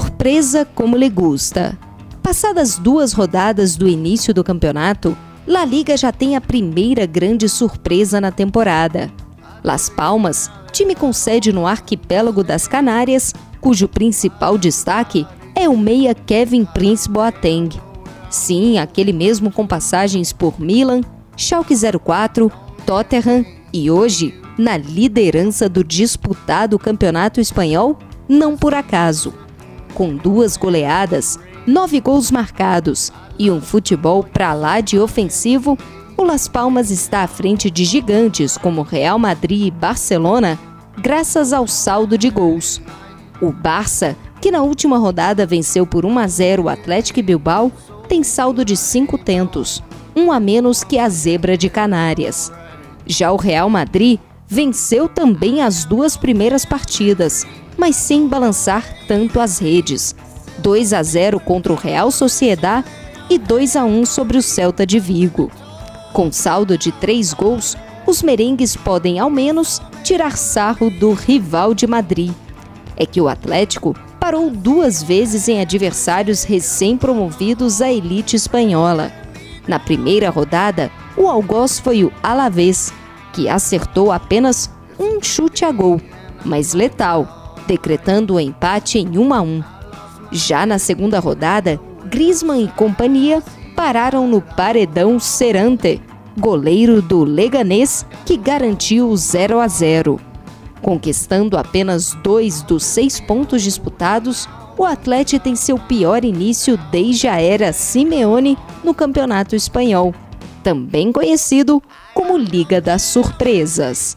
Surpresa como lhe gusta. Passadas duas rodadas do início do campeonato, La Liga já tem a primeira grande surpresa na temporada. Las Palmas, time com sede no arquipélago das Canárias, cujo principal destaque é o meia Kevin Prince Boateng. Sim, aquele mesmo com passagens por Milan, Schalke 04, Tottenham e hoje na liderança do disputado Campeonato Espanhol, não por acaso. Com duas goleadas, nove gols marcados e um futebol pra lá de ofensivo, o Las Palmas está à frente de gigantes como Real Madrid e Barcelona, graças ao saldo de gols. O Barça, que na última rodada venceu por 1 a 0 o Atlético Bilbao, tem saldo de cinco tentos, um a menos que a Zebra de Canárias. Já o Real Madrid venceu também as duas primeiras partidas, mas sem balançar tanto as redes. 2 a 0 contra o Real Sociedad e 2 a 1 sobre o Celta de Vigo. Com saldo de três gols, os merengues podem ao menos tirar sarro do rival de Madrid. É que o Atlético parou duas vezes em adversários recém-promovidos à elite espanhola. Na primeira rodada, o algoz foi o Alavés, que acertou apenas um chute a gol, mas letal, decretando o empate em 1 a 1. Já na segunda rodada, Griezmann e companhia pararam no paredão Serante, goleiro do Leganês, que garantiu o 0 a 0. Conquistando apenas dois dos seis pontos disputados, o Atlético tem seu pior início desde a era Simeone no Campeonato Espanhol, também conhecido como Liga das Surpresas.